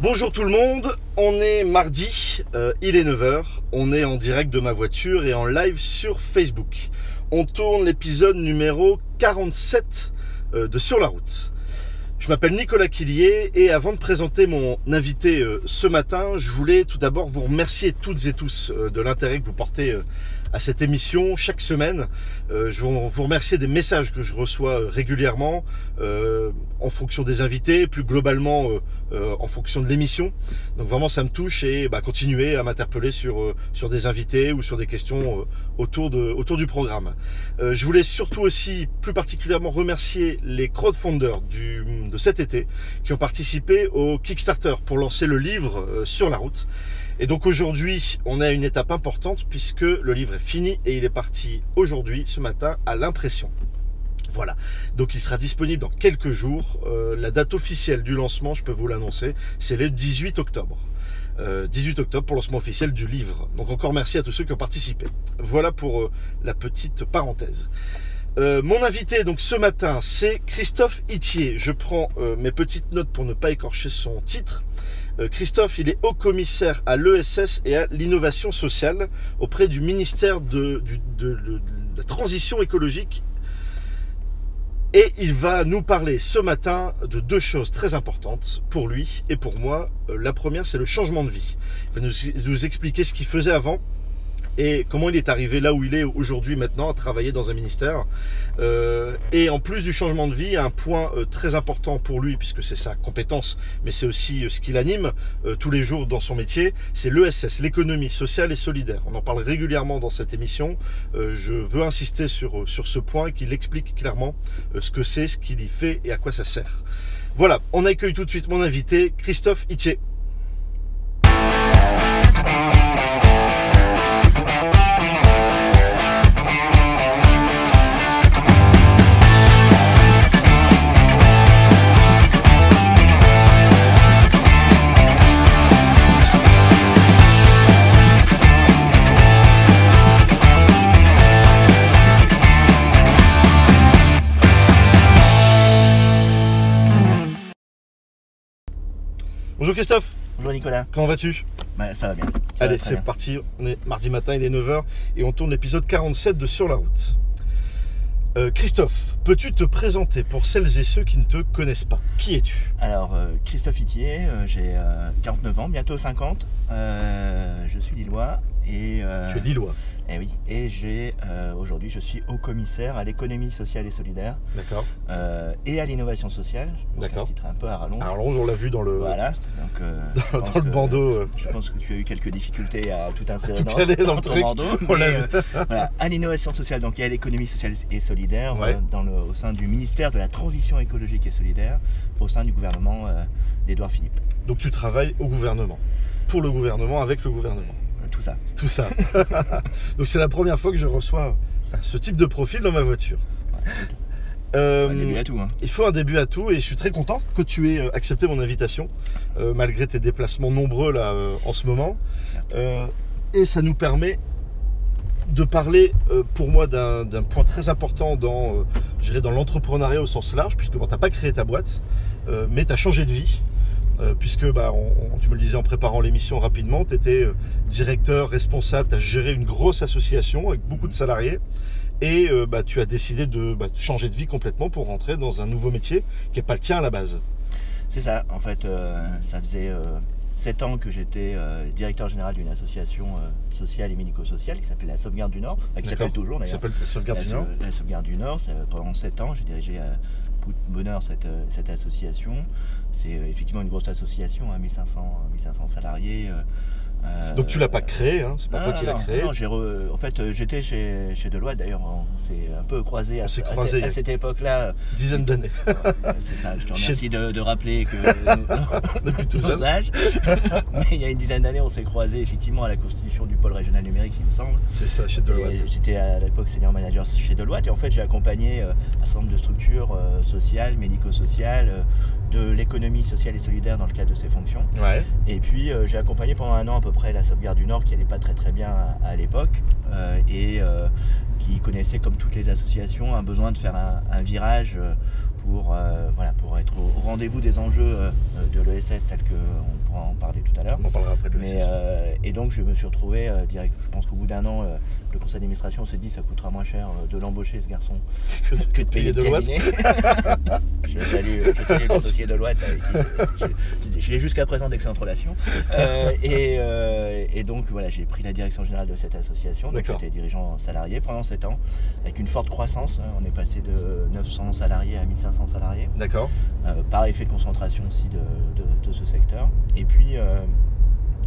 Bonjour tout le monde, on est mardi, euh, il est 9h, on est en direct de ma voiture et en live sur Facebook. On tourne l'épisode numéro 47 euh, de Sur la route. Je m'appelle Nicolas Quillier et avant de présenter mon invité euh, ce matin, je voulais tout d'abord vous remercier toutes et tous euh, de l'intérêt que vous portez à cette émission chaque semaine. Euh, je vous remercier des messages que je reçois euh, régulièrement euh, en fonction des invités, plus globalement euh, en fonction de l'émission. Donc vraiment ça me touche et bah, à m'interpeller sur, sur des invités ou sur des questions autour, de, autour du programme. Je voulais surtout aussi plus particulièrement remercier les crowdfunders du, de cet été qui ont participé au Kickstarter pour lancer le livre sur la route. Et donc aujourd'hui, on est à une étape importante puisque le livre est fini et il est parti aujourd'hui, ce matin, à l'impression. Voilà, donc il sera disponible dans quelques jours. Euh, la date officielle du lancement, je peux vous l'annoncer, c'est le 18 octobre. Euh, 18 octobre pour lancement officiel du livre. Donc encore merci à tous ceux qui ont participé. Voilà pour euh, la petite parenthèse. Euh, mon invité donc ce matin, c'est Christophe Itier. Je prends euh, mes petites notes pour ne pas écorcher son titre. Euh, Christophe, il est haut commissaire à l'ESS et à l'innovation sociale auprès du ministère de, la transition écologique. Et il va nous parler ce matin de deux choses très importantes pour lui et pour moi. Euh, La première, c'est le changement de vie. Il va nous expliquer ce qu'il faisait avant et comment il est arrivé là où il est aujourd'hui maintenant à travailler dans un ministère. Euh, et en plus du changement de vie, un point euh, très important pour lui, puisque c'est sa compétence, mais c'est aussi euh, ce qui l'anime tous les jours dans son métier, c'est l'ESS, l'économie sociale et solidaire. On en parle régulièrement dans cette émission. Je veux insister sur, ce point, qu'il explique clairement ce que c'est, ce qu'il y fait et à quoi ça sert. Voilà, on accueille tout de suite mon invité, Christophe Itier. Bonjour Christophe, Bonjour Nicolas, comment vas-tu? Bah, ça va bien. Ça Allez, c'est parti. On est mardi matin, il est 9h et on tourne l'épisode 47 de Sur la route. Euh, Christophe, peux-tu te présenter pour celles et ceux qui ne te connaissent pas? Qui es-tu? Alors, euh, Christophe Itier, euh, j'ai euh, 49 ans, bientôt 50. Euh, je suis lillois et, euh, Tu es Lillois, eh oui, et j'ai euh, aujourd'hui je suis haut commissaire à l'économie sociale et solidaire d'accord euh, et à l'innovation sociale. D'accord. Titre un peu à rallonge. Alors on l'a vu dans le, Voilà. Donc, dans, le bandeau. Je pense que tu as eu quelques difficultés à tout insérer tout dans, caler dans le ton truc. bandeau, On mais, l'a voilà, à l'innovation sociale, donc et à l'économie sociale et solidaire, Ouais. dans le, au sein du ministère de la transition écologique et solidaire, au sein du gouvernement d'Édouard Philippe. Donc tu travailles au gouvernement, pour le gouvernement, avec le gouvernement. Tout ça. C'est tout ça. Donc c'est la première fois que je reçois ce type de profil dans ma voiture. Euh, Un début à tout. Hein. Il faut un début à tout et je suis très content que tu aies euh, accepté mon invitation, euh, malgré tes déplacements nombreux là euh, en ce moment. Et ça nous permet de parler pour moi d'un point très important dans, dans l'entrepreneuriat au sens large, puisque bon, tu n'as pas créé ta boîte, mais tu as changé de vie. Euh, puisque bah, on- on- tu me le disais en préparant l'émission rapidement, tu étais euh, directeur, responsable, tu as géré une grosse association avec beaucoup de salariés et euh, bah, tu as décidé de bah, changer de vie complètement pour rentrer dans un nouveau métier qui n'est pas le tien à la base. C'est ça. En fait, ça faisait 7 ans que j'étais directeur général d'une association sociale et médico-sociale qui s'appelle la Sauvegarde du Nord, qui s'appelle toujours Qui d'ailleurs. s'appelle la Sauvegarde la, du Nord. La Sauvegarde du Nord, pendant 7 ans, j'ai dirigé de bonheur cette, euh, cette association. C'est euh, effectivement une grosse association, hein, 1500, 1500 salariés. Euh, Donc tu l'as pas créé, hein, c'est pas non, toi non, qui l'as créé. non, re- en fait, euh, j'étais chez, chez Deloitte d'ailleurs, on s'est un peu croisés On à, s'est à- croisés, à, cette époque-là. Dizaine d'années. C'est ça, je te Chez- remercie de, de rappeler que Depuis tout nos âges. Mais il y a une dizaine d'années, on s'est croisés effectivement à la constitution du pôle régional numérique, il me semble. C'est ça, chez Deloitte. J'étais à l'époque senior manager chez Deloitte et en fait j'ai accompagné euh, un certain nombre de structures sociales, médico-sociales, de l'économie sociale et solidaire dans le cadre de ces fonctions. Ouais. Et puis j'ai accompagné pendant un an à peu près la sauvegarde du Nord qui allait pas très très bien à, l'époque euh, et euh, qui connaissait comme toutes les associations un besoin de faire un, virage euh, pour, voilà, pour être au, rendez-vous des enjeux de l'ESS tels qu'on pourra en parler tout à l'heure. On en parlera après de Mais, euh, et donc je me suis retrouvé euh, direct. Je pense qu'au bout d'un an, euh, le conseil d'administration s'est dit ça coûtera moins cher de l'embaucher ce garçon que, que de payer Deloitte. cabinet. je salue, je salue l'associé avec qui je, l'ai jusqu'à présent d'excellentes relations. Et, et donc voilà, j'ai pris la direction générale de cette association. Donc j'étais dirigeant salarié pendant 7 ans avec une forte croissance. hein. On est passé de 900 salariés à 1500 salariés. D'accord. Par effet de concentration aussi de, de- de ce secteur. Et puis. euh,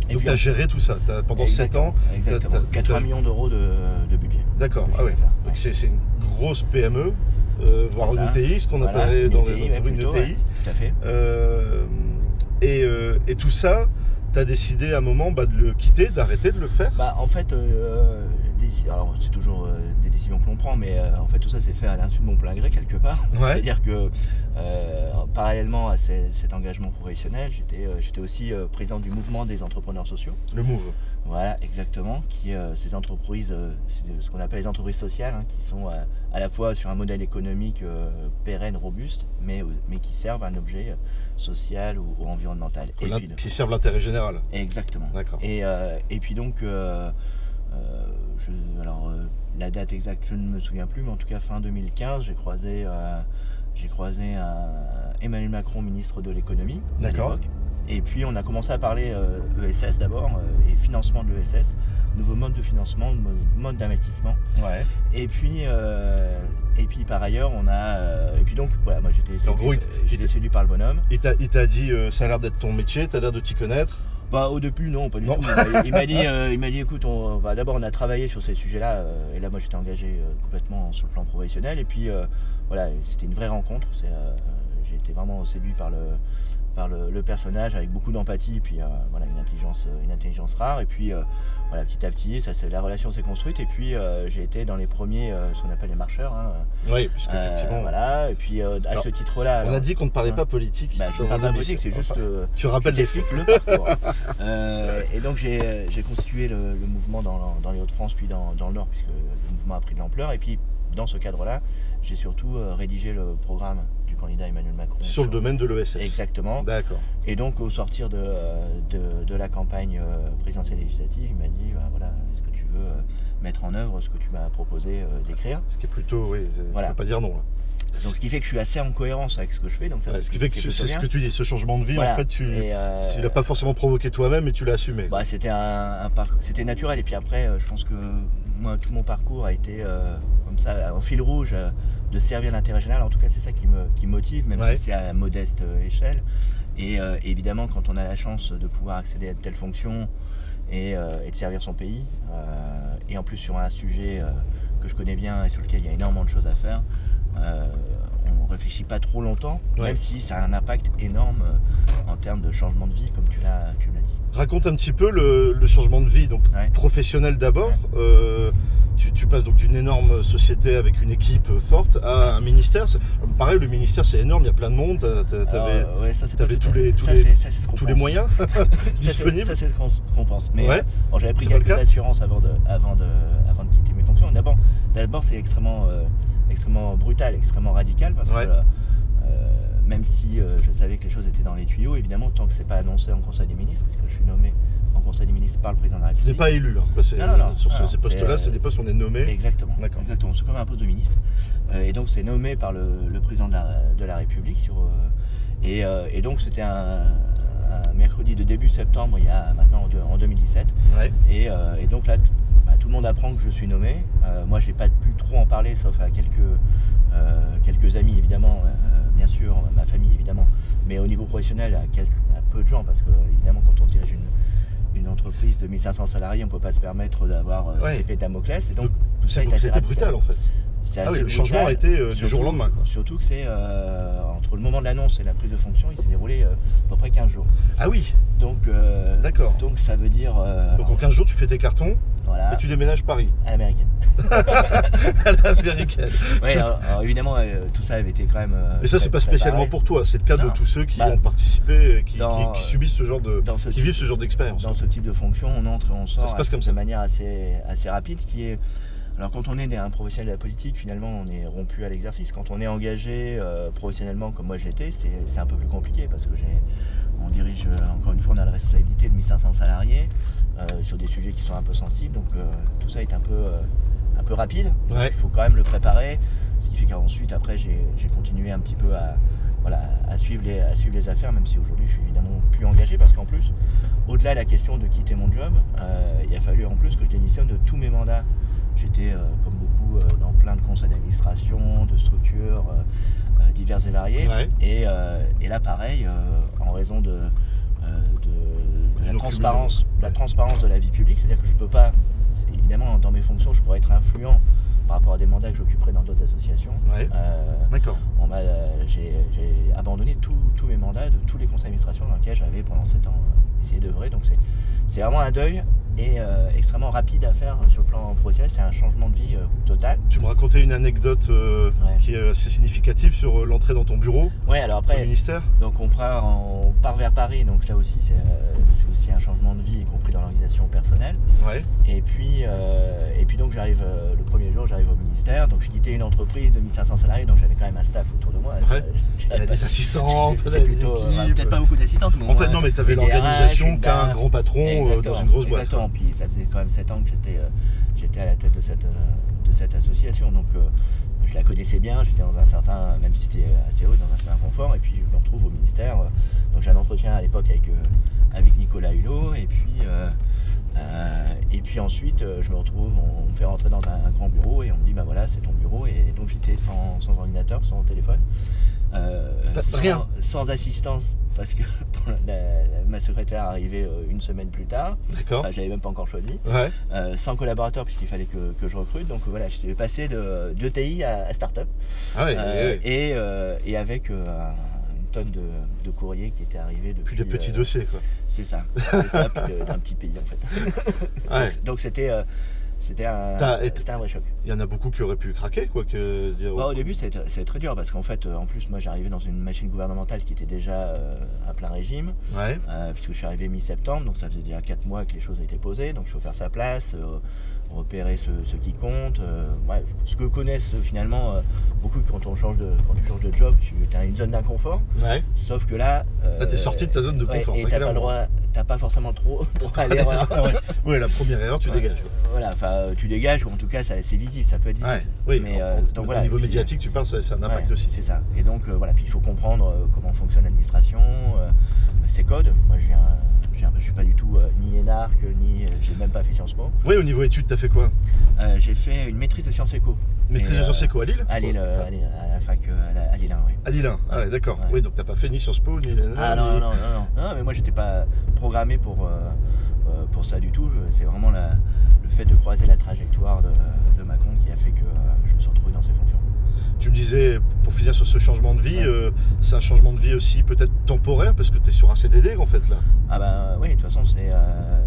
et Donc tu as géré tout ça t'as- pendant 7 Exactement, ans. Exactement. t'as- t'as- 80 t'as- millions d'euros de, de budget. D'accord. Ah oui. Donc c'est c'est une grosse PME, euh, voire une. ETI, ce qu'on Voilà, appellerait dans ETI, les ouais, une ETI. ouais, Tout à fait. Euh, et, euh, et tout ça, tu as décidé à un moment bah, de le quitter, d'arrêter de le faire. Bah, en fait, alors c'est toujours euh, des décisions que l'on prend, mais euh, en fait tout ça s'est fait à l'insu de mon plein gré quelque part. Ouais. C'est-à-dire que euh, parallèlement à ces- cet engagement professionnel, j'étais aussi président du mouvement des entrepreneurs sociaux. Le move. Voilà, exactement. Qui, ces entreprises, c'est ce qu'on appelle les entreprises sociales, hein, qui sont à la fois sur un modèle économique pérenne, robuste, mais, mais qui servent un objet social ou, ou environnemental. Et puis, Qui servent l'intérêt général. exactement. D'accord. Et, et puis donc, euh, je- alors euh, la date exacte, je ne me souviens plus, mais en tout cas fin 2015, j'ai croisé, euh, j'ai croisé Emmanuel Macron, ministre de l'économie. D'accord. Et puis on a commencé à parler euh, ESS d'abord et financement de l'ESS, nouveau mode de financement, mo- mode d'investissement. Ouais. Et puis, et puis par ailleurs, on a, euh, et puis donc voilà, moi j'étais séduit, par le bonhomme. Il t'a dit, euh, ça a l'air d'être ton métier, tu as l'air de t'y connaître. Bah au début non pas du Non. tout. Il m'a- dit, euh, il m'a dit écoute on va d'abord on a travaillé sur ces sujets-là euh, et là moi j'étais engagé euh, complètement sur le plan professionnel et puis voilà c'était une vraie rencontre. C'est, j'ai été vraiment séduit par le par le, le personnage avec beaucoup d'empathie et puis voilà une intelligence une intelligence rare et puis voilà petit à petit ça la relation s'est construite et puis euh, j'ai été dans les premiers euh, ce qu'on appelle les marcheurs. hein. Oui, puisque Euh, effectivement. voilà et puis à Alors, ce titre-là. On a dit qu'on ne parlait Ouais. pas politique. bah, je ne parle pas politique, c'est juste. Enfin, tu rappelles les le parcours. Et donc j'ai constitué le, le mouvement dans, dans les Hauts-de-France puis dans, dans le Nord puisque le mouvement a pris de l'ampleur. Et puis dans ce cadre-là, j'ai surtout rédigé le programme du candidat Emmanuel Macron. sur le domaine de l'ESS. Exactement. D'accord. Et donc au sortir de, de, de la campagne présidentielle législative, il m'a dit bah, voilà, est-ce que tu veux euh, mettre en œuvre ce que tu m'as proposé euh, d'écrire? Ce qui est plutôt, oui, tu Voilà. peux pas dire non. Là. Donc ce qui fait que je suis assez en cohérence avec ce que je fais. Donc ça, Ouais, c'est ce qui fait que c'est ce que tu dis, ce changement de vie, Voilà. en fait, tu Et, euh, tu l'as pas forcément provoqué toi-même, mais tu l'as assumé. Bah, c'était un, un parcours, c'était naturel. Et puis après, je pense que moi, tout mon parcours a été euh, comme ça, en fil rouge, euh, de servir l'intérêt général. En tout cas, c'est ça qui me qui motive, même Ouais. si c'est à modeste échelle. Et évidemment, quand on a la chance de pouvoir accéder à de telles fonctions et, euh, et de servir son pays, euh, et en plus sur un sujet euh, que je connais bien et sur lequel il y a énormément de choses à faire, réfléchit pas trop longtemps, Ouais. même si ça a un impact énorme euh, en termes de changement de vie, comme tu l'as tu l'as dit. Raconte un petit peu le, le changement de vie, donc Ouais. professionnel d'abord. Euh, tu, tu passes donc d'une énorme société avec une équipe forte à un ministère. Pareil, le ministère c'est énorme, il y a plein de monde. T'avais euh, ouais, tous les- tous ça, les- ça, tous moyens disponibles. Ça, c'est ce qu'on pense. Mais Ouais. euh, bon, j'avais pris quelques assurances avant de, avant, de, avant de quitter mes fonctions. D'abord, d'abord c'est extrêmement, euh, extrêmement brutal, extrêmement radical parce Ouais. que euh, euh, même si euh, je savais que les choses étaient dans les tuyaux, évidemment, tant que c'est pas annoncé en Conseil des ministres, parce que je suis nommé en Conseil des ministres par le président de la Tu n'es République. pas élu. hein. Bah, Non, non, non. Sur ce- ces postes-là, c'est, c'est euh, des postes où on est nommé. Exactement. D'accord. Exactement. C'est comme un poste de ministre. Euh, et donc c'est nommé par le, le président de la, de la République. Sur, euh, et, euh, et donc c'était un, un mercredi de début septembre, il y a maintenant en, en 2017. Ouais. Et, euh, et donc là, tout, bah, tout le monde apprend que je suis nommé. Euh, moi, j'ai pas pu trop en parler, sauf à quelques, euh, quelques amis évidemment, euh, bien sûr, ma famille évidemment. Mais au niveau professionnel, à, quelques- à peu de gens, parce que évidemment, quand on dirige une, une entreprise de 1500 salariés, on peut pas se permettre d'avoir euh, Ouais. cette épée de Damoclès. Et donc, C'est brutal en fait. Ah oui, le changement a été euh, du jour au lendemain. Quoi. Surtout que c'est euh, entre le moment de l'annonce et la prise de fonction, il s'est déroulé euh, à peu près 15 jours. Ah oui, Donc, euh, d'accord. donc ça veut dire Donc en 15 jours, tu fais tes cartons voilà, et tu déménages Paris, à l'américaine. à l'américaine. Ouais, alors, alors, évidemment, tout ça avait été quand même. Mais ça, c'est pas spécialement pour toi, c'est le cas de tous ceux qui Bah, ont participé et qui, dans- qui- qui subissent ce genre de. Ce qui type- vivent ce genre d'expérience. Dans ce type de fonction, on entre et on sort Ça se passe assez- comme ça. de manière assez, assez rapide, ce qui est alors quand on est un professionnel de la politique, finalement on est rompu à l'exercice. Quand on est engagé euh, professionnellement comme moi je l'étais, c'est un peu plus compliqué parce que on dirige, encore une fois, on a la responsabilité de 1500 salariés sur des sujets qui sont un peu sensibles. Donc tout ça est un peu, un peu rapide. Il faut quand même le préparer. Ce qui fait qu'ensuite, après, j'ai continué un petit peu à, voilà, à, suivre les, à suivre les affaires, même si aujourd'hui je suis évidemment plus engagé, parce qu'en plus, au-delà de la question de quitter mon job, euh, il a fallu en plus que je démissionne de tous mes mandats. J'étais, euh, comme beaucoup, euh, dans plein de conseils d'administration, de structures diverses et variées. Et, là, pareil, en raison de, la, transparence, la transparence de la vie publique, c'est-à-dire que je ne peux pas, évidemment, dans mes fonctions, je pourrais être influent par rapport à des mandats que j'occuperai dans d'autres associations. Euh, D'accord. j'ai, abandonné tous mes mandats de tous les conseils d'administration dans lesquels j'avais pendant 7 ans euh, essayé d'œuvrer. Donc c'est vraiment un deuil et euh, extrêmement rapide à faire sur le plan professionnel. C'est un changement de vie total. Tu me racontais une anecdote qui est assez significative sur l'entrée dans ton bureau ouais, alors après, au ministère. Donc on part, on part vers Paris, donc là aussi c'est, aussi un changement de vie, y compris dans l'organisation personnelle. Ouais. Et puis, et puis donc j'arrive le premier jour, j'arrive au ministère. Donc je quittais une entreprise de 1500 salariés, donc j'avais quand même un staff autour de moi. Il y a des assistantes, des équipes. Peut-être pas beaucoup d'assistantes, En fait, non, mais tu avais l'organisation qu'un grand patron euh, dans une grosse boîte. Exactement. Puis ça faisait quand même 7 ans que j'étais euh, j'étais à la tête de cette, euh, de cette association. Donc je la connaissais bien, j'étais dans un certain, même si c'était assez haut, dans un certain confort. Et puis je me retrouve au ministère. donc j'ai un entretien à l'époque avec, avec Nicolas Hulot. Et puis. Euh, et puis ensuite, euh, je me retrouve, on me fait rentrer dans un, grand bureau et on me dit, bah voilà, c'est ton bureau. Et, donc j'étais sans, ordinateur, sans téléphone. Euh, sans, rien. sans assistance parce que ma secrétaire arrivait une semaine plus tard. D'accord. j'avais même pas encore choisi. sans collaborateur puisqu'il fallait que, je recrute. Donc voilà, j'étais passé de, de TI à, à start-up. Ah et, et, avec un tonnes de, de courriers qui étaient arrivés depuis. Plus de petits euh, dossiers, quoi. C'est ça, c'est ça, d'un petit pays en fait. Donc c'était. Euh, c'était un, un, vrai choc. Il y en a beaucoup qui auraient pu craquer, quoi, que dire. au début, c'est très dur parce qu'en fait, en plus, moi, j'arrivais dans une machine gouvernementale qui était déjà euh, à plein régime, puisque je suis arrivé mi-septembre, donc ça faisait déjà 4 mois que les choses étaient posées, donc il faut faire sa place, repérer ce, qui compte. Euh, ce que connaissent euh, finalement euh, beaucoup quand, on change de, quand tu changes de job, tu as une zone d'inconfort. Sauf que là. là, tu es sorti de ta zone de confort. et tu n'as pas, droit, pas forcément trop droit à l'erreur. oui, la première erreur, tu dégages. Voilà, enfin, tu dégages, ou en tout cas, c'est visible, ça peut être visible. oui, Mais, donc, au niveau médiatique, tu parles, ça, a un impact aussi. C'est ça. Et donc, voilà, puis il faut comprendre comment fonctionne l'administration, ses codes. Moi, je viens je suis pas du tout euh, ni énarque, ni. Euh, j'ai même pas fait Sciences Po. Oui, au niveau études, tu as fait quoi? Euh, J'ai fait une maîtrise de Sciences Éco. Maîtrise de Sciences Éco à Lille? À Lille, à, la fac à, Lille 1, oui. À Lille 1, ah, d'accord. Oui, donc t'as pas fait ni Sciences Po, ni. Ah non, non, non, non, non, mais moi j'étais pas programmé pour, pour ça du tout. C'est vraiment le fait de croiser la trajectoire de, de Macron qui a fait que je me suis retrouvé dans ces fonctions. Tu me disais, pour finir sur ce changement de vie, euh, c'est un changement de vie aussi peut-être temporaire parce que tu es sur un CDD en fait là. Ah bah oui, de toute façon, c'est euh,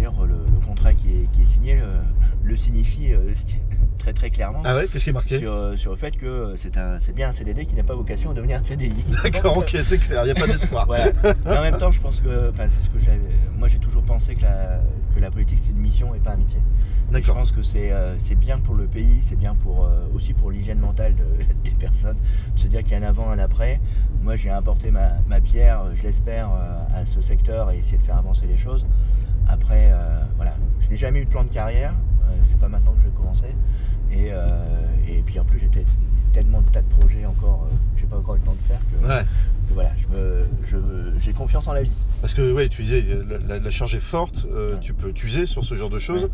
d'ailleurs le, contrat qui est, signé euh, le signifie très très clairement. Ah ouais, qu'est-ce qui est marqué sur, le fait que c'est bien un CDD qui n'a pas vocation à devenir un CDI. D'accord, ok, c'est clair, il n'y a pas d'espoir. Mais en même temps, je pense que, c'est ce que j'avais. Moi, j'ai toujours pensé que la, que la politique c'est une mission et pas un métier. Je pense que euh, c'est bien pour le pays, c'est bien pour, euh, aussi pour l'hygiène mentale des personnes, de se dire qu'il y a un avant, un après. Moi, je viens apporter ma, pierre, je l'espère, euh, à ce secteur et essayer de faire avancer les choses. Après, voilà, je n'ai jamais eu de plan de carrière, c'est pas maintenant que je vais commencer. Et, et puis en plus, j'ai tellement de tas de projets encore, je n'ai pas encore eu le temps de faire que, voilà, j'ai confiance en la vie. Parce que oui, tu disais, la, charge est forte, tu peux t'user sur ce genre de choses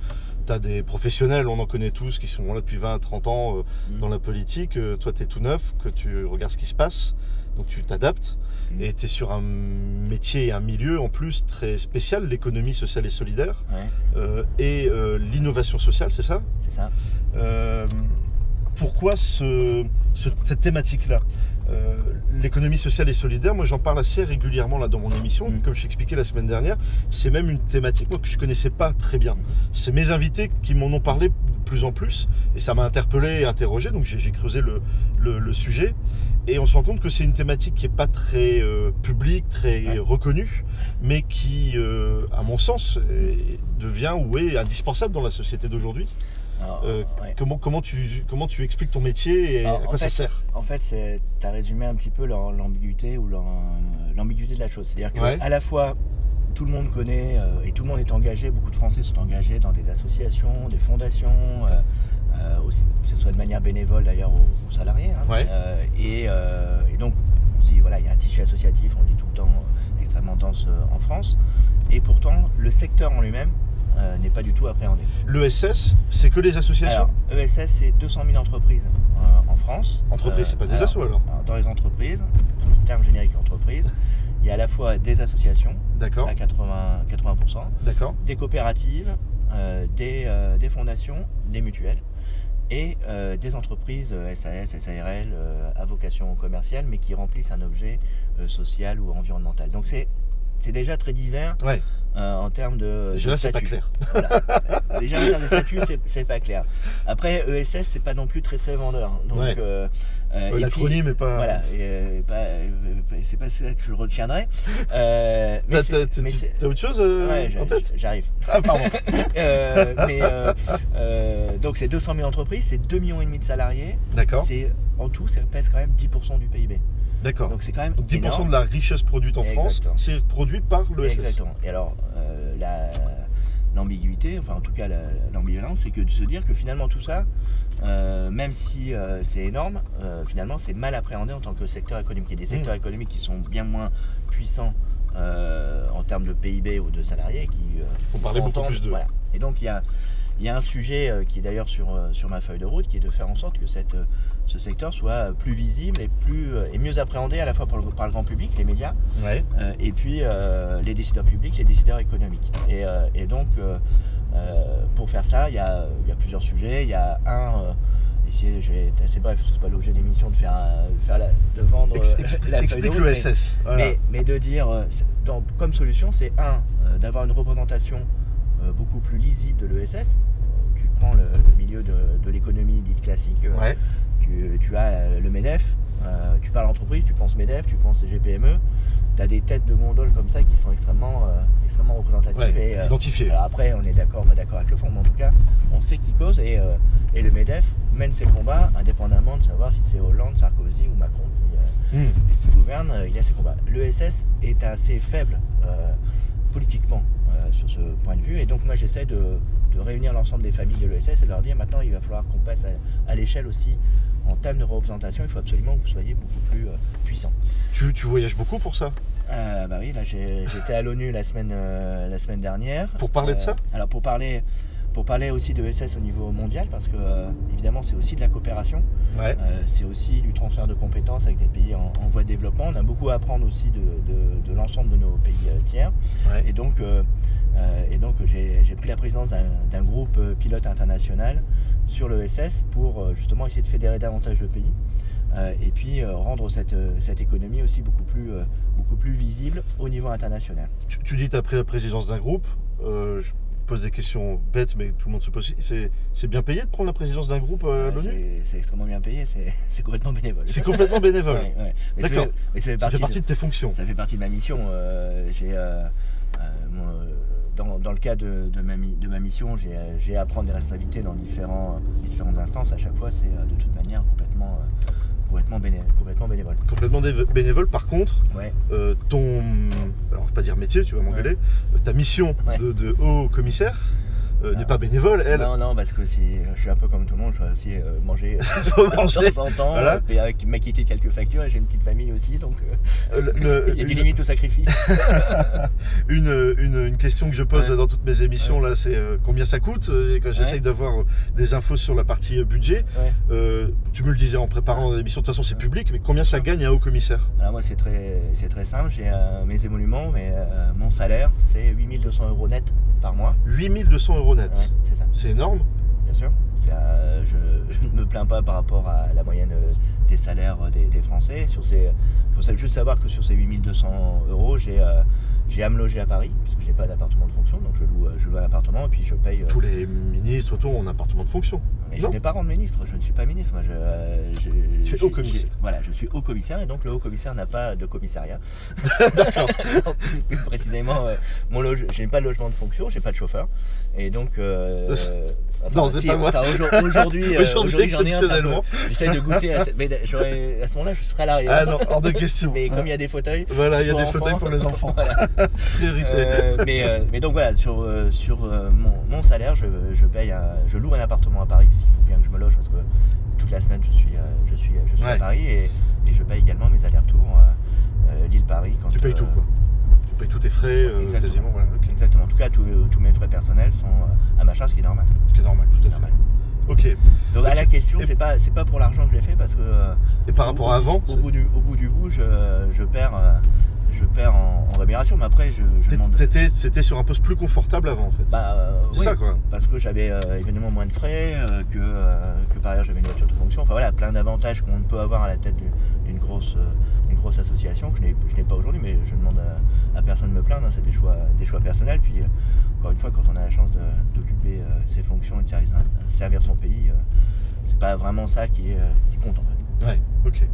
tu as des professionnels, on en connaît tous, qui sont là depuis 20, 30 ans euh, mm. dans la politique. Euh, toi, tu es tout neuf, que tu regardes ce qui se passe, donc tu t'adaptes. Mm. Et tu es sur un métier et un milieu en plus très spécial, l'économie sociale et solidaire, euh, et l'innovation sociale, c'est ça? C'est ça. pourquoi cette thématique-là? Euh, l'économie sociale et solidaire, moi j'en parle assez régulièrement là dans mon émission, mm. comme je t'expliquais la semaine dernière, c'est même une thématique moi, que je connaissais pas très bien. C'est mes invités qui m'en ont parlé de plus en plus, et ça m'a interpellé et interrogé, donc j'ai creusé le, sujet, et on se rend compte que c'est une thématique qui n'est pas très euh, publique, très reconnue, mais qui, euh, à mon sens, devient ou est indispensable dans la société d'aujourd'hui. Alors, Euh, ouais. comment, comment, tu, comment tu expliques ton métier et Alors, à quoi ça sert En fait, tu as résumé un petit peu l'am- l'ambiguïté ou l'am- l'ambiguïté de la chose. C'est-à-dire qu'à Ouais. la fois, tout le monde connaît euh, et tout le monde est engagé, beaucoup de Français sont engagés dans des associations, des fondations, euh, euh, aussi- que ce soit de manière bénévole d'ailleurs aux, aux salariés. hein. Ouais. Euh, et, euh, et donc, on dit, voilà, il y a un tissu associatif, on le dit tout le temps, euh, extrêmement dense euh, en France. Et pourtant, le secteur en lui-même euh, n'est pas du tout appréhendé. L'ESS, c'est que les associations Alors, ESS, c'est 200 000 entreprises euh, en France. Entreprises, c'est pas des alors- assos, alors Dans les entreprises, le terme générique entreprise, il y a à la fois des associations, à 80, 80%, d'accord. des coopératives, euh, des, euh, des fondations, des mutuelles et euh, des entreprises euh, SAS, SARL euh, à vocation commerciale, mais qui remplissent un objet euh, social ou environnemental. Donc c'est c'est déjà très divers Ouais, euh, en termes de. déjà de là, c'est pas statut. clair. Voilà. Déjà en termes de statut, c'est- pas clair. Après, ESS, c'est pas non plus très très vendeur. Donc, Ouais. euh, euh, Euh, L'acronyme est pas. Voilà, euh, euh, c'est pas ça que je retiendrai. Euh, mais T'as autre chose euh, ouais, en j'a- tête? j'arrive. Ah, pardon. Euh, mais euh, euh, donc c'est 200 000 entreprises, c'est 2 millions de salariés. D'accord, C'est en tout, ça pèse quand même 10% du PIB. D'accord. Donc c'est quand même Donc 10% énorme. de la richesse produite en France, c'est produit par l'ESS. Exactement. Et alors, euh, la- l'ambiguïté, enfin en tout cas la- l'ambivalence, c'est que de se dire que finalement tout ça, euh, même si euh, c'est énorme, finalement c'est mal appréhendé en tant que secteur économique. Il y a des secteurs Mmh. économiques qui sont bien moins puissants en termes de PIB ou de salariés qui Faut parler beaucoup plus d'eux. voilà. Et donc il y a, il y a un sujet euh, qui est d'ailleurs sur, euh, sur ma feuille de route, qui est de faire en sorte que cette, euh, ce secteur soit plus visible et, plus, et mieux appréhendé à la fois par le, par le grand public, les médias, Ouais. euh, et puis euh, les décideurs publics, les décideurs économiques. Et, euh, et donc, pour faire ça, il y a, il y a plusieurs sujets. Il y a un, essayer, je vais être assez bref, ce n'est pas l'objet de l'émission de faire, faire la- de vendre Ex- euh, expli- la de explique mais-. Voilà. mais, mais de dire, dans- comme solution, c'est un, euh, d'avoir une représentation beaucoup plus lisible de l'ESS. Tu prends le, le milieu de, de l'économie dite classique, euh, Ouais. tu, tu as euh, le MEDEF, euh, tu parles entreprise, tu penses MEDEF, tu penses GPME, tu as des têtes de gondole comme ça qui sont extrêmement, euh, extrêmement représentatives. Ouais, et, euh, identifié. alors après, on est d'accord, pas d'accord avec le fond, mais en tout cas, on sait qui cause et, euh, et le MEDEF mène ses combats indépendamment de savoir si c'est Hollande, Sarkozy ou Macron qui, euh, Hmm. qui gouverne, euh, il a ses combats. L'ESS est assez faible euh, politiquement euh, sur ce point de vue, et donc moi j'essaie de, de réunir l'ensemble des familles de l'ESS et de leur dire maintenant il va falloir qu'on passe à, à l'échelle aussi en termes de représentation, il faut absolument que vous soyez beaucoup plus euh, puissant. Tu, tu voyages beaucoup pour ça? Euh, bah oui, là j'étais à l'ONU la semaine, euh, la semaine dernière. Pour parler de Euh, ça? Alors pour parler, pour parler aussi de ESS au niveau mondial, parce que euh, évidemment c'est aussi de la coopération. Ouais. Euh, c'est aussi du transfert de compétences avec des pays en, en voie de développement. On a beaucoup à apprendre aussi de, de- de l'ensemble de nos pays euh, tiers. Ouais. Et donc, et donc j'ai pris la présidence d'un groupe pilote international sur le SS pour justement essayer de fédérer davantage de pays. et puis rendre cette, cette économie aussi beaucoup plus, beaucoup plus visible au niveau international. Tu, tu dis que tu as pris la présidence d'un groupe. Euh, je pose des questions bêtes, mais tout le monde se pose. C'est bien payé de prendre la présidence d'un groupe euh, à l'ONU? c'est- extrêmement bien payé, c'est complètement bénévole. C'est complètement bénévole. Ouais, ouais. D'accord. ça fait Ça fait partie de- tes fonctions. Ça fait partie de ma mission. Euh, j'ai, euh, moi, dans, dans le cadre de, de ma, de ma mission, j'ai, j'ai à prendre des responsabilités dans différents, différentes instances. À chaque fois, c'est de toute manière complètement, complètement, béné- complètement bénévole. Complètement bénévole. Par contre, Ouais. euh, ton. Alors, je vais pas dire métier, tu vas m'engueuler. euh, Ta mission Ouais. de, de haut commissaire euh, n'est pas bénévole, elle. Non, non, parce que si, je suis un peu comme tout le monde, je dois aussi euh, manger manger. de temps en temps, Voilà. euh, euh, m'acquitter de quelques factures. et J'ai une petite famille aussi, donc euh, Euh, le- il y a des une- limites au sacrifice. une, une, une question que je pose Ouais. dans toutes mes émissions là, c'est euh, combien ça coûte Quand j'essaye Ouais. d'avoir euh, des infos sur la partie euh, budget, Ouais. euh, tu me le disais en préparant l'émission, de toute façon c'est public, mais combien ça gagne un haut commissaire? Alors moi c'est très, très simple, j'ai euh, mes émoluments, mais euh, mon salaire c'est 8200 euros net par mois. 8200 euros net. Ouais, c'est ça, C'est énorme. bien sûr. Euh, je, je ne me plains pas par rapport à la moyenne euh, des salaires euh, des, des Français. Sur ces faut juste savoir que sur ces 8200 euros, j'ai euh, j'ai à me loger à Paris, puisque je n'ai pas d'appartement de fonction, donc je loue, euh, je loue un appartement et puis je paye. euh, Tous les ministres autour ont un appartement de fonction. Mais je n'ai pas rang de ministre, je ne suis pas ministre. Moi, je, euh, je, Tu es j'ai- haut commissaire. Voilà, je suis haut commissaire et donc le haut commissaire n'a pas de commissariat. D'accord. Plus, précisément, euh, mon loge, je n'ai pas de logement de fonction, j'ai pas de chauffeur. Et donc. euh, enfin, Non, c'est pas moi. enfin, aujourd- Aujourd'hui, euh, Aujourd'hui, aujourd'hui, peu- exceptionnellement. J'essaie de goûter à, cette- mais à ce moment-là, je serais à l'arrière. Ah non, hors de question. Mais comme il y a des fauteuils. Voilà, il y a des fauteuils pour les enfants. voilà. Priorité. Mais, mais donc voilà, sur, sur mon, mon salaire, je, je paye un- je loue un appartement à Paris, puisqu'il faut bien que je me loge parce que toute la semaine je suis, euh, je suis, je suis à. Paris et, et je paye également mes allers-retours euh, euh, Lille-Paris. tu payes euh, tout, quoi. Tu payes tous tes frais, euh, Exactement. quasiment. Voilà. Exactement. En tout cas, tous, tous mes frais personnels sont euh, à ma charge, ce qui est normal. C'est normal, tout à fait. Normal. Ok. Donc à la question, c'est pas c'est pas pour l'argent que je l'ai fait parce que euh, Et par rapport à avant, au bout du au bout du bout, je, je perds euh, je perds en, en rémunération, mais après je, je c'était sur un poste plus confortable avant, en fait. Bah, euh, c'est oui, ça, quoi. parce que j'avais euh, évidemment moins de frais, euh, que, que par ailleurs j'avais une voiture de fonction. Enfin voilà, plein d'avantages qu'on peut avoir à la tête du- d'une grosse, grosse association que je n'ai, pas aujourd'hui, mais je ne demande à, à personne de me plaindre. hein, c'est des choix, des choix personnels. Puis encore une fois, quand on a la chance d'occuper ses fonctions et de servir, servir son pays, c'est pas vraiment ça qui, est, qui compte en fait. Ouais, ok.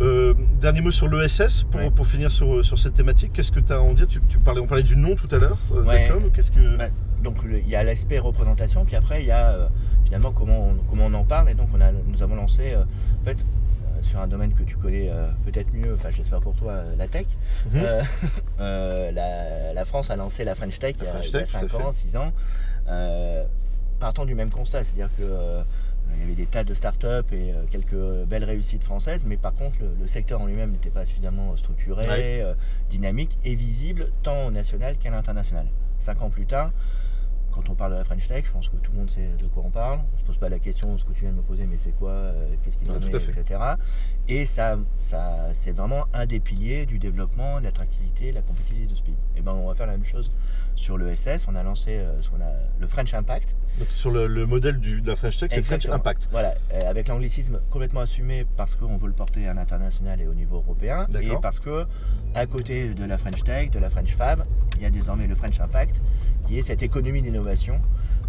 Euh, dernier mot sur l'ESS pour, Ouais. pour finir sur, sur cette thématique. Qu'est-ce que tu as à en dire tu, tu parlais, On parlait du nom tout à l'heure, euh, Ouais. Dacom, Qu'est-ce que. Ouais. Donc il y a l'aspect représentation, puis après il y a euh, finalement comment on, comment on en parle. Et donc on a, nous avons lancé euh, en fait, euh, sur un domaine que tu connais peut-être mieux, enfin j'espère pour toi, la tech. Mhm. La, la France a lancé la French Tech il y La a, French il y a Tech, tout à 5 fait. ans, 6 ans. Partant du même constat, c'est-à-dire que il y avait des tas de startups et euh, quelques belles réussites françaises, mais par contre le, le secteur en lui-même n'était pas suffisamment structuré, Ouais. euh, dynamique et visible tant au national qu'à l'international. Cinq ans plus tard, quand on parle de la French Tech, je pense que tout le monde sait de quoi on parle. On se pose pas la question, ce que tu viens de me poser, mais c'est quoi, euh, qu'est-ce qui fait. etc. Et ça, ça c'est vraiment un des piliers du développement, de l'attractivité, de la compétitivité de ce pays. Et ben, on va faire la même chose sur le SS. On a lancé euh, ce qu'on a, le French Impact. Donc, sur le, le modèle du- de la French Tech, c'est French. Impact. Voilà, euh, avec l'anglicisme complètement assumé parce qu'on veut le porter à l'international et au niveau européen, et parce que à côté de la French Tech, de la French Fab, il y a désormais le French Impact, qui est cette économie d'innovation.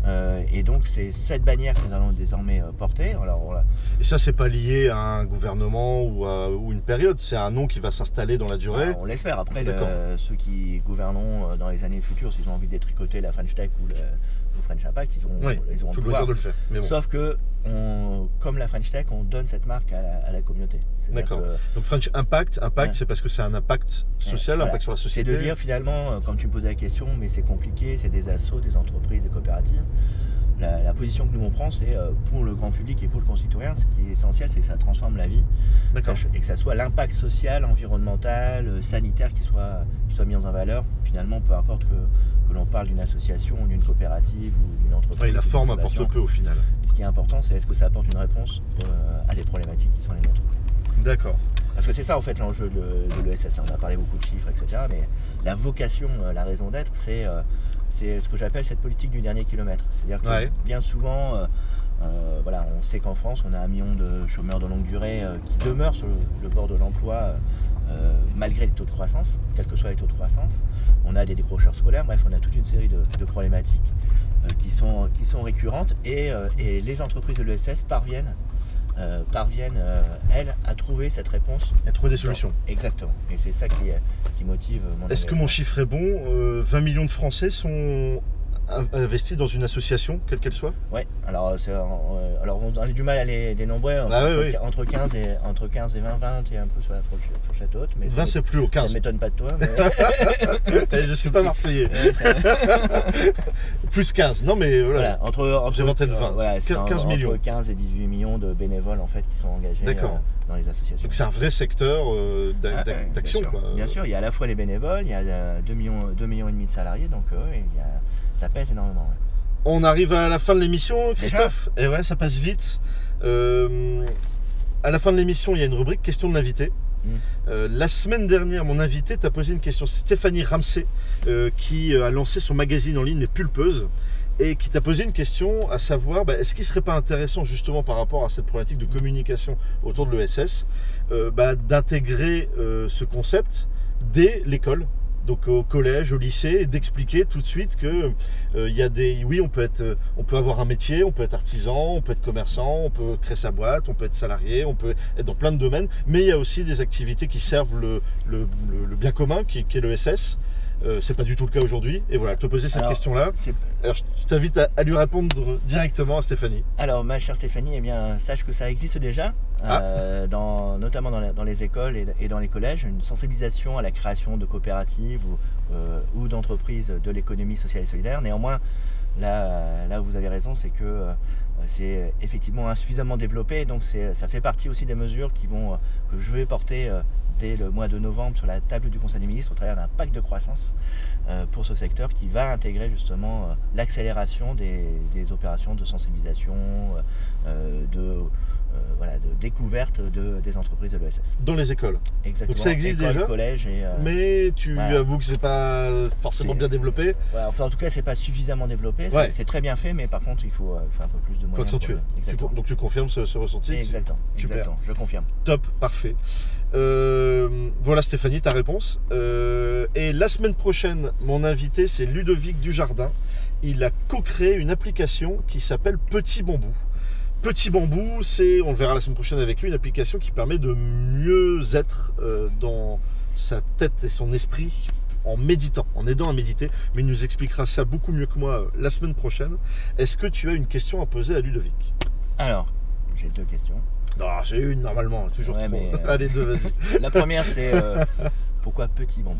Euh, et donc c'est cette bannière que nous allons désormais euh, porter. Alors l'a- Et ça, c'est pas lié à un gouvernement ou à ou une période. C'est un nom qui va s'installer dans la durée. Alors, on l'espère. Après, le- ceux qui gouverneront euh, dans les années futures, s'ils ont envie de détricoter la French Tech ou le, le French Impact, ils, ont, Oui, ils auront tout le pouvoir. loisir de le faire. Mais bon. Sauf que, on- comme la French Tech, on donne cette marque à la communauté. D'accord. que Donc French Impact, Impact, Ouais. c'est parce que c'est un impact social, voilà. impact sur la C'est société. de dire finalement, euh, comme tu me posais la question, mais c'est compliqué, c'est des assos, des entreprises, des coopératives. La, la position que nous on prend, c'est euh, pour le grand public et pour le concitoyen, ce qui est essentiel, c'est que ça transforme la vie D'accord. et que ça soit l'impact social, environnemental, euh, sanitaire qui soit, qui soit mis en valeur. Finalement, peu importe que, que l'on parle d'une association, d'une coopérative ou d'une entreprise. Ouais, la ou d'une forme importe peu au final. Ce qui est important, c'est est-ce que ça apporte une réponse euh, à des problématiques qui sont les nôtres? D'accord. Parce que c'est ça en fait l'enjeu de, de l'ESS. On a parlé beaucoup de chiffres, etc. Mais la vocation, euh, la raison d'être, c'est euh, c'est ce que j'appelle cette politique du dernier kilomètre. C'est-à-dire que Ouais. bien souvent, euh, voilà, on sait qu'en France, on a un million de chômeurs de longue durée euh, qui demeurent sur le, le bord de l'emploi euh, malgré les taux de croissance, quels que soient les taux de croissance. On a des décrocheurs scolaires, bref, on a toute une série de, de problématiques qui, sont, qui sont récurrentes et, et les entreprises de l'ESS parviennent, euh, parviennent euh, elles, à trouver cette réponse Et trouver des solutions. Exactement. Et c'est ça qui, qui motive mon Est-ce que mon chiffre est bon Euh, 20 millions de Français sont in- investis dans une association, quelle qu'elle soit? Ouais, alors, c'est, euh, alors on a du mal à les dénombrer. Ah entre, oui, oui. entre 15 et, entre 15 et 20, 20, et un peu sur la fourchette, haute. Mais 20 ça c'est plus haut, m'é- ça 15. m'étonne pas de toi. Mais... Je suis pas marseillais. Plus 15. Non mais voilà. voilà, entre, entre, J'ai inventé de 20, voilà, c'est 15 en- millions. Entre 15 et 18 millions de bénévoles en fait qui sont engagés D'accord. Euh, dans les associations. Donc c'est un vrai secteur euh, Ah, d'action bien quoi. Bien sûr, il y a à la fois les bénévoles, il y a euh, 2 millions, 2 millions et demi de salariés, donc euh, ouais, il y a- ça pèse énormément. ouais. On arrive à la fin de l'émission, Christophe. Et ouais, ça passe vite. Euh, à la fin de l'émission, il y a une rubrique question de l'invité. Mm. Euh, la semaine dernière, mon invité t'a posé une question. Stéphanie Ramsey, euh, qui euh, a lancé son magazine en ligne Les Pulpeuses. Et qui t'a posé une question à savoir bah, est-ce qu'il ne serait pas intéressant justement par rapport à cette problématique de communication autour de l'ESS euh, bah, d'intégrer euh, ce concept dès l'école donc au collège, au lycée, d'expliquer tout de suite que euh, y a des, oui, on peut être, on peut avoir un métier, on peut être artisan, on peut être commerçant, on peut créer sa boîte, on peut être salarié, on peut être dans plein de domaines, mais il y a aussi des activités qui servent le, bien commun, qui, qui est l'ESS. Euh, c'est pas du tout le cas aujourd'hui. Et voilà, te poser cette question-là. Alors, je t'invite à, lui répondre directement à Stéphanie. Alors, ma chère Stéphanie, eh bien, sache que ça existe déjà, ah. euh, dans, notamment dans, les écoles et, dans les collèges, une sensibilisation à la création de coopératives ou, euh, ou d'entreprises de l'économie sociale et solidaire. Néanmoins, là, là où vous avez raison, c'est que c'est effectivement insuffisamment développé. Donc, ça fait partie aussi des mesures qui vont, que je vais porter dès le mois de novembre sur la table du Conseil des ministres au travers d'un pacte de croissance euh, pour ce secteur qui va intégrer justement euh, l'accélération des, opérations de sensibilisation, euh, de, voilà, de découverte de, des entreprises de l'ESS. Dans les écoles Exactement. Donc ça existe déjà collège et, Mais tu avoues que c'est pas forcément bien développé enfin, En tout cas, c'est pas suffisamment développé. C'est très bien fait, mais par contre, il faut faire un peu plus de moyens. Il faut accentuer. donc tu confirmes ce, ressenti? Exactement. Super. je confirme. Top, parfait. Euh, voilà Stéphanie, ta réponse. Euh, et la semaine prochaine, mon invité, c'est Ludovic Dujardin. Il a co-créé une application qui s'appelle Petit Bambou. Petit Bambou, c'est, on le verra la semaine prochaine avec lui, une application qui permet de mieux être euh, dans sa tête et son esprit en méditant, en aidant à méditer. Mais il nous expliquera ça beaucoup mieux que moi la semaine prochaine. Est-ce que tu as une question à poser à Ludovic? Alors, j'ai deux questions. Non, j'ai une normalement, toujours trop. Euh, Allez, deux, vas-y. La première, c'est euh, pourquoi petit bambou?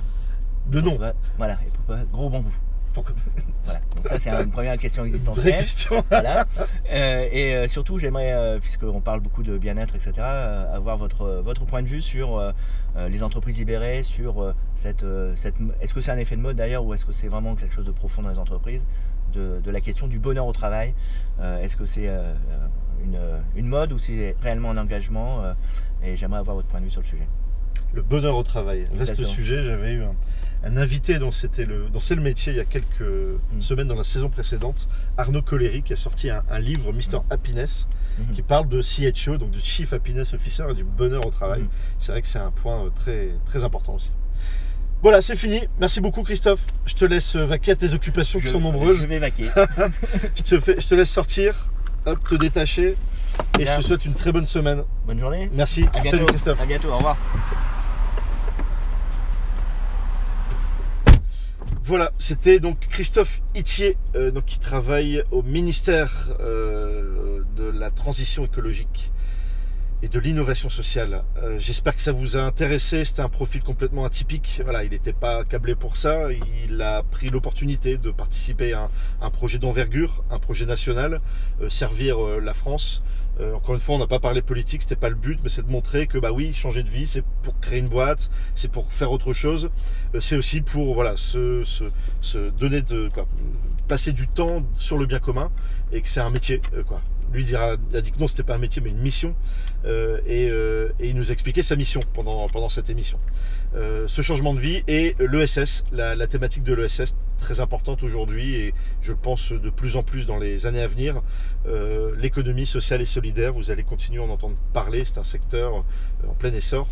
Le nom. voilà, et pourquoi gros bambou? Pourquoi voilà. Donc ça c'est une première question existentielle. Question. voilà. Euh, et surtout j'aimerais, puisqu'on parle beaucoup de bien-être, etc., avoir votre, votre point de vue sur les entreprises libérées, sur cette, cette... Est-ce que c'est un effet de mode d'ailleurs ou est-ce que c'est vraiment quelque chose de profond dans les entreprises de, de la question du bonheur au travail. est-ce que c'est une, mode ou c'est réellement un engagement euh, Et j'aimerais avoir votre point de vue sur le sujet. Le bonheur au travail, reste sujet. J'avais eu un, invité dont c'était le, le métier il y a quelques mm. semaines dans la saison précédente, Arnaud Collery, qui a sorti un, livre, Mr. Mm. Happiness, mm-hmm. qui parle de CHO, donc du Chief Happiness Officer et du bonheur au travail. Mm. C'est vrai que c'est un point euh, très, très important aussi. Voilà, c'est fini. Merci beaucoup Christophe. Je te laisse vaquer à tes occupations qui sont nombreuses. Je vais vaquer. je, te fais, je te laisse sortir hop, te détacher. Et je te souhaite une très bonne semaine. Bonne journée. Merci. Salut Christophe. À bientôt, au revoir. Voilà, c'était donc Christophe Itier, euh, qui travaille au ministère euh, de la Transition écologique et de l'innovation sociale. Euh, j'espère que ça vous a intéressé. C'était un profil complètement atypique. Voilà, il n'était pas câblé pour ça. Il a pris l'opportunité de participer à un, projet d'envergure, un projet national, servir la France. Encore une fois, on n'a pas parlé politique, c'était pas le but, mais c'est de montrer que bah oui, changer de vie, c'est pour créer une boîte, c'est pour faire autre chose. c'est aussi pour voilà se, se, donner de quoi, passer du temps sur le bien commun et que c'est un métier quoi lui dira, a dit que non, c'était pas un métier, mais une mission. Euh, euh, et, il nous expliquait sa mission pendant, pendant cette émission. Euh, ce changement de vie et l'ESS, la, la, thématique de l'ESS, très importante aujourd'hui et je pense de plus en plus dans les années à venir. L'économie sociale et solidaire, vous allez continuer à en entendre parler. C'est un secteur en plein essor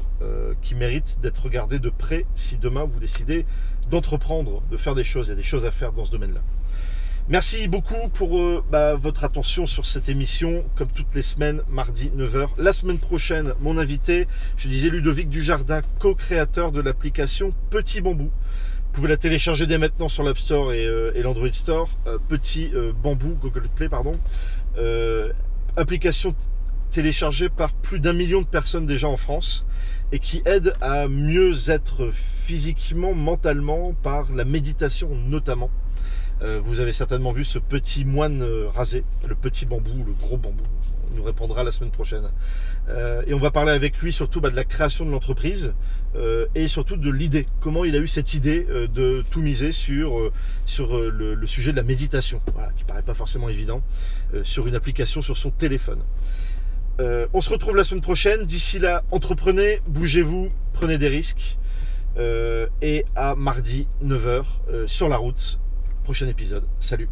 qui mérite d'être regardé de près si demain vous décidez d'entreprendre, de faire des choses. Il y a des choses à faire dans ce domaine-là. Merci beaucoup pour euh, bah, votre attention sur cette émission, comme toutes les semaines, mardi 9h. La semaine prochaine, mon invité, je disais Ludovic Dujardin, co-créateur de l'application Petit Bambou. Vous pouvez la télécharger dès maintenant sur l'App Store et, euh, l'Android Store. Euh, Petit Bambou, Google Play, pardon. application téléchargée par plus d'un million de personnes déjà en France et qui aide à mieux être physiquement, mentalement, par la méditation notamment. Euh, vous avez certainement vu ce petit moine euh, rasé, le petit bambou, le gros bambou. Il nous répondra la semaine prochaine. Euh, et on va parler avec lui surtout bah, de la création de l'entreprise et surtout de l'idée. Comment il a eu cette idée de tout miser sur, sur le, sujet de la méditation, voilà, qui paraît pas forcément évident, sur une application sur son téléphone. on se retrouve la semaine prochaine. D'ici là, entreprenez, bougez-vous, prenez des risques. et à mardi 9h sur la route prochain épisode. Salut